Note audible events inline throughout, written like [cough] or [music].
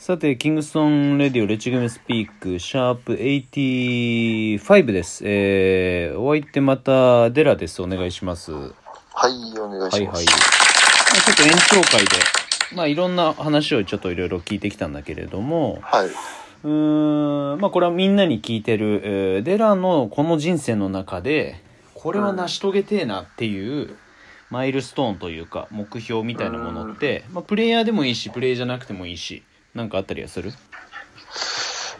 さて、 Kingston Radio let me speak、シャープ85です。えー、お相手また、デラです。お願いします。ははい、お願いします。いはい。まあちょっと延長会で、まあいろんな話をちょっといろいろ聞いてきたんだけれども、はい。うーん、まあこれはみんなに聞いてる、えーデラのこの人生の中で、これは成し遂げてえなっていう、マイルストーンというか、目標みたいなものって、まあプレイヤーでもいいし、プレイじゃなくてもいいし、なんかあったりはする？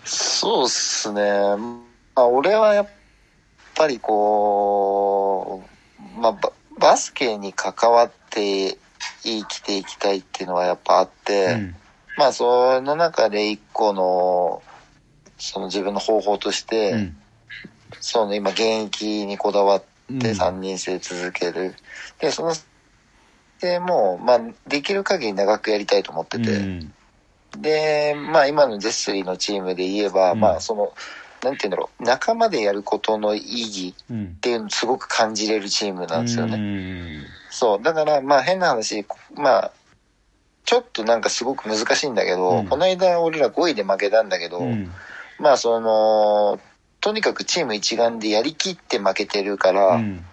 そうっすね。まあ、俺はやっぱりこう、まあ、ババスケに関わって生きていきたいっていうのはやっぱあって、うん。まあ、その中で一個の、その自分の方法として、うん。その今現役にこだわってうん3人制続ける。で、その、でも、まあ、できる限り長くやりたいと思ってて、うんで、まあ今のゼスリーのチームで言えば、うんまあその、なんて言うんだろう、仲間でやることの意義うんっていうのをすごく感じれるチームなんですよね。ね。そう。だからまあ変な話、まあ、ちょっとなんかすごく難しいんだけど、うんこの間俺ら5位で負けたんだけど、うん。まあその、とにかくチーム一丸でやりきって負けてるから、うん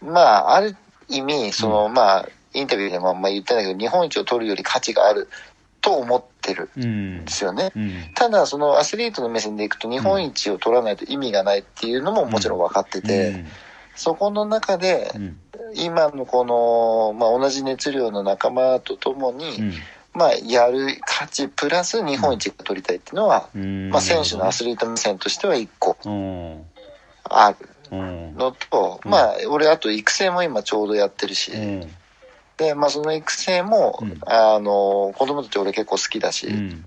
まあある意味、その、まあ、インタビューでもまあ言ったんだけど、日本一を取るより価値があると思ってるうんんですよね。うん。ただそのアスリートの目線でいくと日本一を取らないと意味がないっていうのももちろん分かってて、そこの中でうん。今のこの、まあ、同じ熱量の仲間と共に、うん。まあ、やる価値プラス日本一が取りたいっていうのは、うん。まあ、選手のアスリート目線としては一個うん。あるうん。のと、うんまあ俺あと育成も今ちょうどやってるし、うん。でまあその育成も、うん。あの子供たち俺結構好きだし、うん。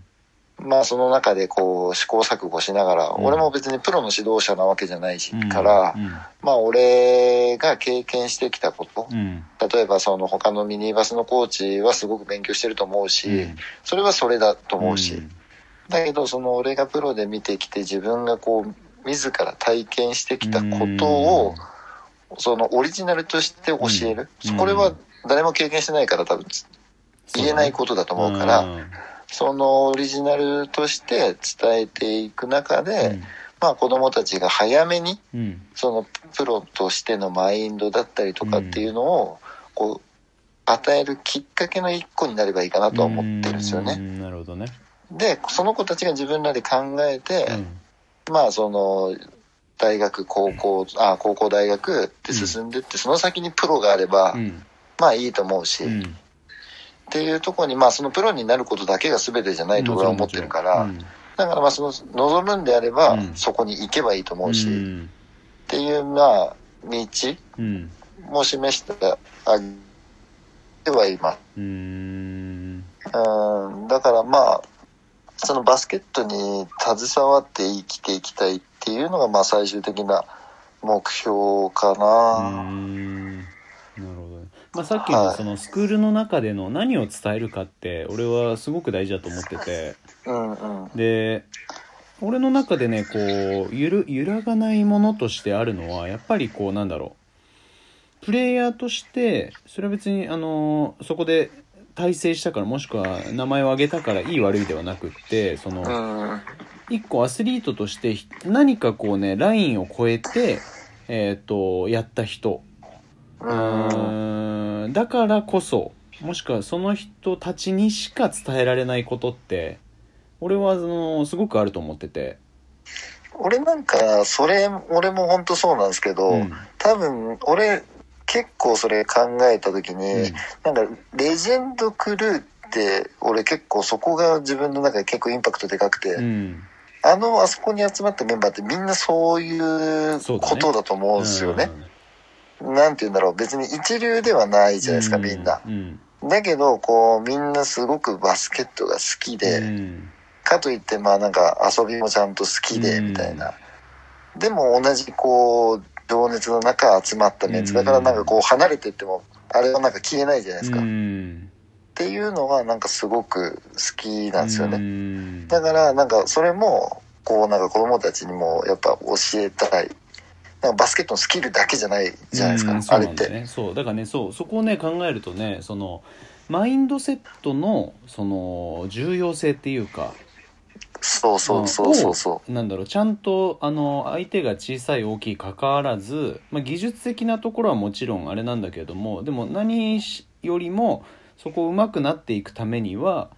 まあその中でこう試行錯誤しながら、うん。俺も別にプロの指導者なわけじゃないし、うん。から、うん。まあ俺が経験してきたこと、うん。例えばその他のミニバスのコーチはすごく勉強してると思うし、うん。それはそれだと思うし、うん。だけどその俺がプロで見てきて自分がこう自ら体験してきたことを、そのオリジナルとして教える、うん。これは誰も経験してないから多分言えないことだと思うから、うんそのオリジナルとして伝えていく中で、まあ子供たちが早めにうん。そのプロとしてのマインドだったりとかっていうのをこう与えるきっかけの一個になればいいかなとは思ってるんですよね。うんなるほどね。で、その子たちが自分らで考えて、うん。まあその大学、高校、あ、高校大学って進んでって、その先にプロがあれば、うん。まあいいと思うし、うん。っていうところに、まあそのプロになることだけが全てじゃないと俺は思ってるから、うんだからまあその望むんであれば、うんそこに行けばいいと思うし、っうん。ていうまあ道うん。も示してあげてはいます。うん。うん、だからまあ、そのバスケットに携わって生きていきたいっていうのがまあ最終的な目標かうな。まあさっきのそのスクールの中での何を伝えるかって俺はすごく大事だと思っててうんうん。で俺の中でねこう揺る揺らがないものとしてあるのはやっぱりこうなんだろうプレイヤーとしてそれは別にあのそこで大成したからもしくは名前を挙げたからいい悪いではなくってその、うん。一個アスリートとしてひ何かこうねラインを超えてえっ、とやった人ううん。だからこそもしくはその人たちにしか伝えられないことって俺はそのすごくあると思ってて、俺なんか、それ、俺も本当そうなんですけど、うん。多分、俺、結構それ考えた時に、うん。なんか、レジェンドクルーって、俺結構そこが自分の中で結構インパクトでかくて、うん。あの、あそこに集まったメンバーってみんなそういうことだと思うんですよね。なんて言うんだろう、別に一流ではないじゃないですか、みんな。うんだけど、こう、みんなすごくバスケットが好きで、うんかといって、まあなんか遊びもちゃんと好きで、うんみたいな。でも同じこう、情熱の中集まったメンツ。だからなんかこう離れてっても、あれはなんか消えないじゃないですか。うっんていうのがなんかすごく好きなんですようね。んだからなんかそれも、こうなんか子供たちにもやっぱ教えたい。なんかバスケットのスキルだけじゃないじゃないですか、うんそあれって。そうだからねそうそこをね考えるとねそのマインドセットのその重要性っていうかそうそうそうそうそなんだろうちゃんとあの相手が小さい大きいかかわらず、まあ、技術的なところはもちろんあれなんだけれどもでも何よりもそこを上手くなっていくためには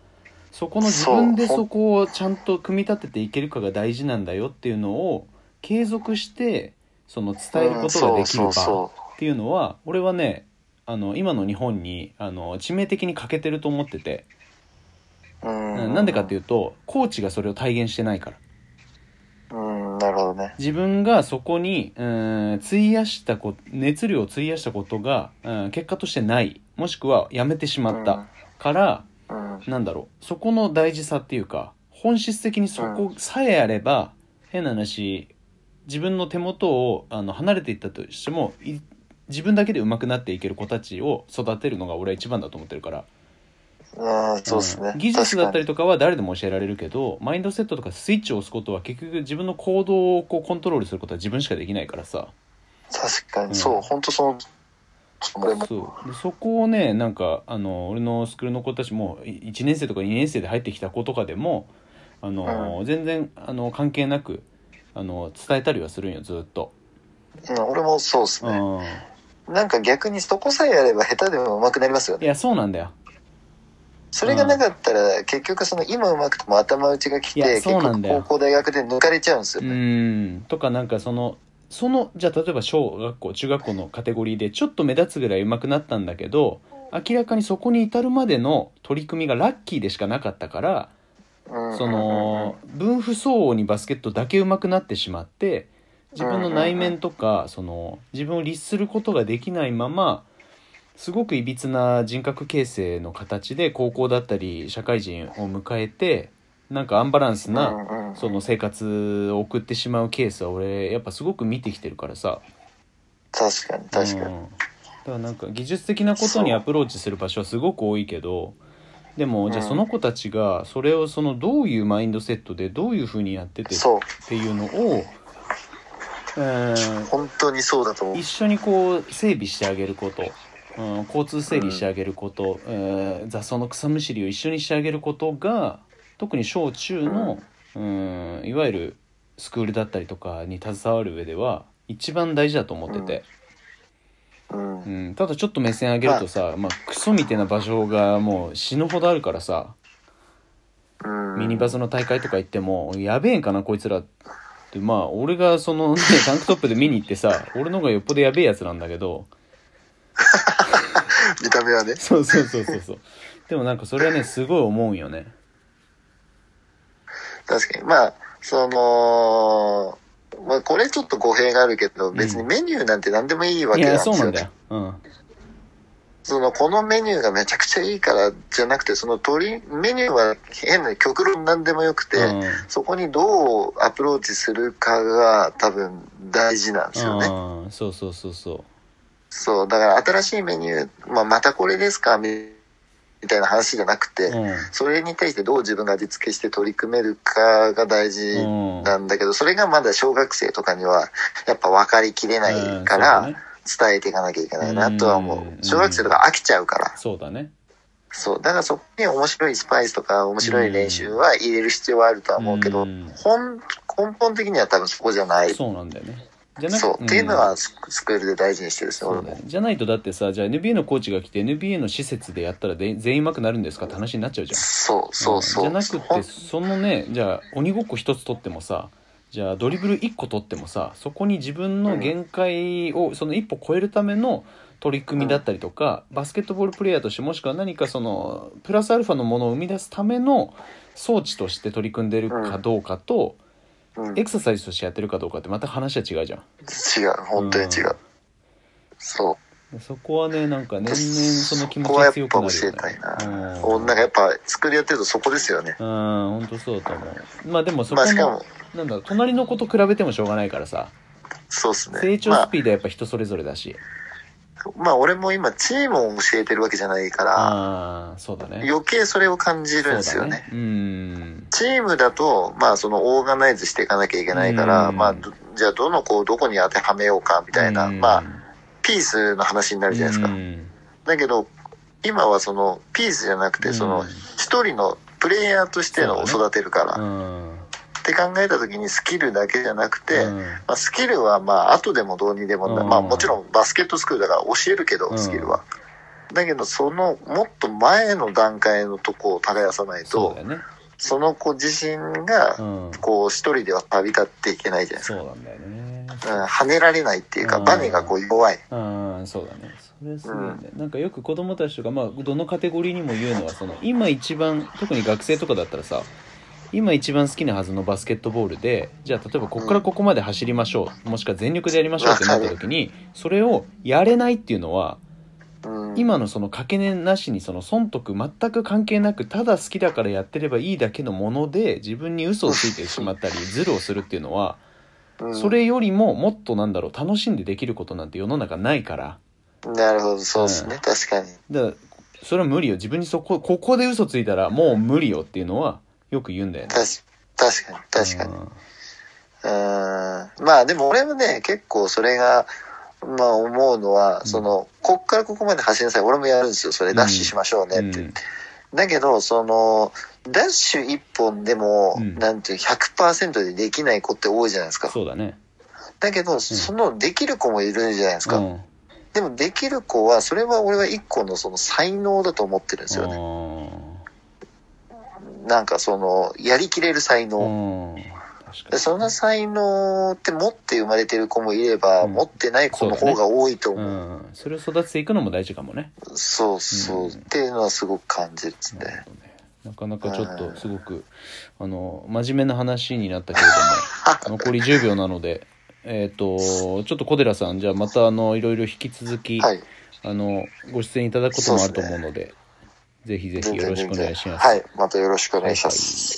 そこの自分でそこをちゃんと組み立てていけるかが大事なんだよっていうのを継続してその伝えることができるうんそうそう場っていう。のは俺はねあの今の日本にあの致命的に欠けてると思ってて、ううん。うんなんでかっていうとコーチがそれを体現してないから。うんなるほどね。自分がそこにうん費やしたこ熱量を費やしたことが、うん、結果としてない。もしくはやめてしまった。から、うん。うんなんだろう。そこの大事さっていうか本質的にそこさえあれば、変な話自分の手元をあの離れていったとしてもい自分だけで上手くなっていける子たちを育てるのが俺は一番だと思ってるから。うんそうですね。うん。技術だったりととかは誰でも教えられるけどマインドセットとかスイッチを押すことは結局自分の行動をこうコントロールすることは自分しかできないからさ。確かうん。にそう本当その俺も。そう。でそこをねなんかあの俺のスクールの子たちも1年生とか2年生で入ってきた子とかでもあの、全然あの関係なくあの伝えたりはするんよずっと。うん俺もそうですね。うん。なんか逆にそこさえやれば下手でも上手くなりますよね。いやそうなんだよ。それがなかったら結局その今上手くても頭打ちが来いやて結局高校大学で抜かれちゃうんですようねん。とかなんかそのそのじゃあ例えば小学校中学校のカテゴリーでちょっと目立つぐらい上手くなったんだけど明らかにそこに至るまでの取り組みがラッキーでしかなかったからうんその分不相応にバスケットだけ上手くなってしまって自分の内面とかその自分を律することができないまますごくいびつな人格形成の形で高校だったり社会人を迎えてなんかアンバランスなその生活を送ってしまうケースは俺やっぱすごく見てきてるからさ。確かに確かに、うん。だからなんか技術的なことにアプローチする場所はすごく多いけどでもじゃあうんその子たちがそれをそのどういうマインドセットでどういうふうにやっててっそう。ていうのを、えー本当にそうだと思う。一緒にこう整備してあげること、うん、交通整理してあげること、えー雑草の草むしりを一緒にしてあげることが特に小中の、うん、いわゆるスクールだったりとかに携わる上では一番大事だと思ってて、うん。うん。ただちょっと目線上げるとさ、まあ、クソみたいな場所がもう死ぬほどあるからさうん。ミニバスの大会とか行ってもやべえんかなこいつらって。まあ俺がそのねタンクトップで見に行ってさ俺の方がよっぽどやべえやつなんだけど。[laughs] 見た目はね。そうそうそうそうそう。でもなんかそれはねすごい思うんよね。確かに。まあそのまあこれちょっと語弊があるけど別にメニューなんて何でもいいわいけなんですよ、ねやそうなんだよ。うん。そのこのメニューがめちゃくちゃいいからじゃなくてその鳥メニューは変な極論何でもよくて、うん。そこにどうアプローチするかが多分大事なんですよね。うん。そうそうそうそそう、だから新しいメニュー、まあ、またこれですかみみたいな話じゃなくて、ううんそれに対してどう自分が味付けして取り組めるかが大事うんなんだけど、それがまだ小学生とかにはやっぱ分かりきれないかうんら伝えていかなきゃいけないなとは思うんう。小学生とか飽きちゃうから。そうだねそう。だからそこに面白いスパイスとか面白い練習は入れる必要はあるとは思うけど、うん本根本的には多分そこじゃない。そうなんだよねじゃなそう。っていうのはススクールで大事にしてるんですよ、俺。じゃないとだってさじゃあ NBA のコーチが来て NBA の施設でやったらで全員上手くなるんですかって話になっちゃうじゃんそうそうそう。んじゃなくてそのねじゃあ鬼ごっこ一つ取ってもさじゃあドリブル一個取ってもさそこに自分の限界をその一歩超えるための取り組みだったりとか、バスケットボールプレーヤーとしてもしくは何かそのプラスアルファのものを生み出すための装置として取り組んでるかどうかと、うん、エクササイズとしてやってるかどうかってまた話は違うじゃん違う。本当に違う。うんそう。そこはねなんか年々その気持ちそこはやっが強くぱ教えたいな。うんおなんかやっぱ作りやってるとそこですよね。うん本当そうだと思うまあでもそこの、まあしかも、なんだ隣の子と比べてもしょうがないからさそうですね。成長まあ、スピードはやっぱ人それぞれだし、まあ俺も今チームを教えてるわけじゃないから、ああそうだね。余計それを感じるんですよね。そうん。チームだと、まあそのオーガナイズしていかなきゃいけないから、うん。まあどじゃあどの子をどこに当てはめようかみたいな、うん。まあピースの話になるじゃないですか。うん。だけど、今はそのピースじゃなくて、そのうん。一人のプレイヤーとしてのを育てるから、うんって考えた時にスキルだけじゃなくて、うん。まあ、スキルはまあ後でもどうにでもな、うん。まあもちろんバスケットスクールだから教えるけど、うん。スキルは。だけどそのもっと前の段階のとこを耕さないとそね。その子自身がうん。こう一人では旅立っていけないじゃないですか。そうなんだよね。うん、跳ねられないっていうか、うん。バネがこう弱い。ああそうだね。それすごいね、なんかよく子供たちとかまあどのカテゴリーにも言うのはその今一番特に学生とかだったらさ今一番好きなはずのバスケットボールでじゃあ例えばここからここまで走りましょう、もしくは全力でやりましょうってなった時にそれをやれないっていうのはうん、今のその掛け値なしにその損得全く関係なくただ好きだからやってればいいだけのもので自分に嘘をついてしまったりズルをするっていうのはうん。それよりももっとなんだろう楽しんでできることなんて世の中ないから。なるほど、そうですね、うん。確かに。だからそれは無理よ。自分にそこここで嘘ついたらもう無理よっていうのはよく言うんだよね確確かに、確かに。うんまあでも俺もね、結構それが、まあ思うのは、その、こっからここまで走りなさい。俺もやるんですよ。それダッシュしましょうねって。うんだけど、その、ダッシュ一本でも、うんなんていう、100%でできない子って多いじゃないですか。そうだねだけど、その、できる子もいるじゃないですか。うんでも、できる子は、それは俺は一個のその才能だと思ってるんですよね。なんかその、やりきれる才能。その才能って持って生まれてる子もいれば、うん持ってない子の方が多いと思う。うんそれを育てていくのも大事かもねそうそう、うんっていうのはすごく感じるですね。なるほどねなかなかちょっとすごくあの真面目な話になったけれども [laughs] 残り10秒なのでえっ、とちょっと小寺さんじゃあまたあのいろいろ引き続き、はい。あのご出演いただくこともあると思うのでぜひぜひよろしくお願いします。はい。またよろしくお願いします。